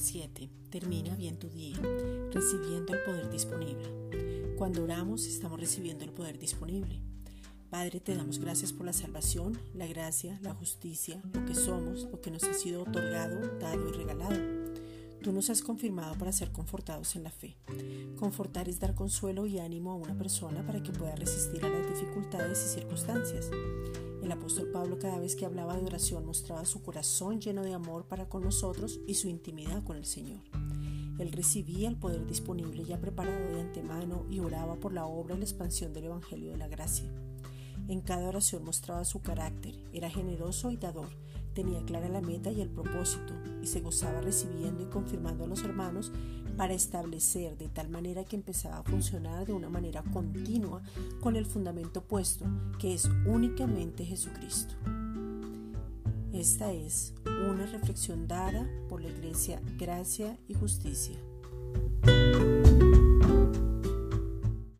7. Termina bien tu día, recibiendo el poder disponible. Cuando oramos, estamos recibiendo el poder disponible. Padre, te damos gracias por la salvación, la gracia, la justicia, lo que somos, lo que nos ha sido otorgado, dado y regalado. Tú nos has confirmado para ser confortados en la fe. Confortar es dar consuelo y ánimo a una persona para que pueda resistir a las dificultades y circunstancias. El apóstol Pablo cada vez que hablaba de oración mostraba su corazón lleno de amor para con nosotros y su intimidad con el Señor. Él recibía el poder disponible ya preparado de antemano y oraba por la obra y la expansión del Evangelio de la Gracia. En cada oración mostraba su carácter, era generoso y dador, tenía clara la meta y el propósito, y se gozaba recibiendo y confirmando a los hermanos para establecer de tal manera que empezaba a funcionar de una manera continua con el fundamento puesto, que es únicamente Jesucristo. Esta es una reflexión dada por la Iglesia Gracia y Justicia.